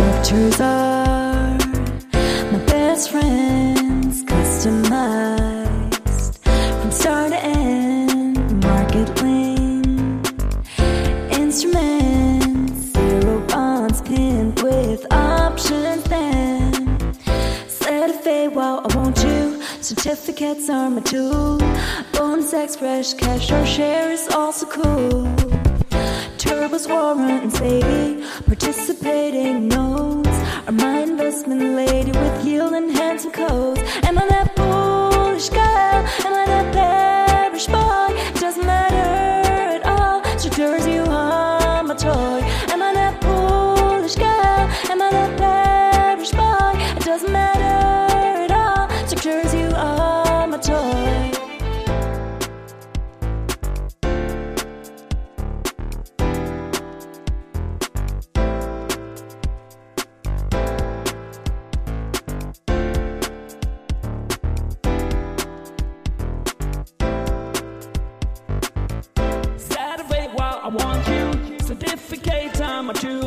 Pictures are my best friends, customized from start to end. Market link instruments, zero bonds pinned with options. Then ZFA while I want you. Certificates are my tool. Bonus Express cash or share is also cool. Turbos, warrants, baby. Participating notes are my investment lady with yield enhancement codes. Am I that bullish girl? Am I that bearish boy? Doesn't matter at all. Structures want you. Certificate time or two.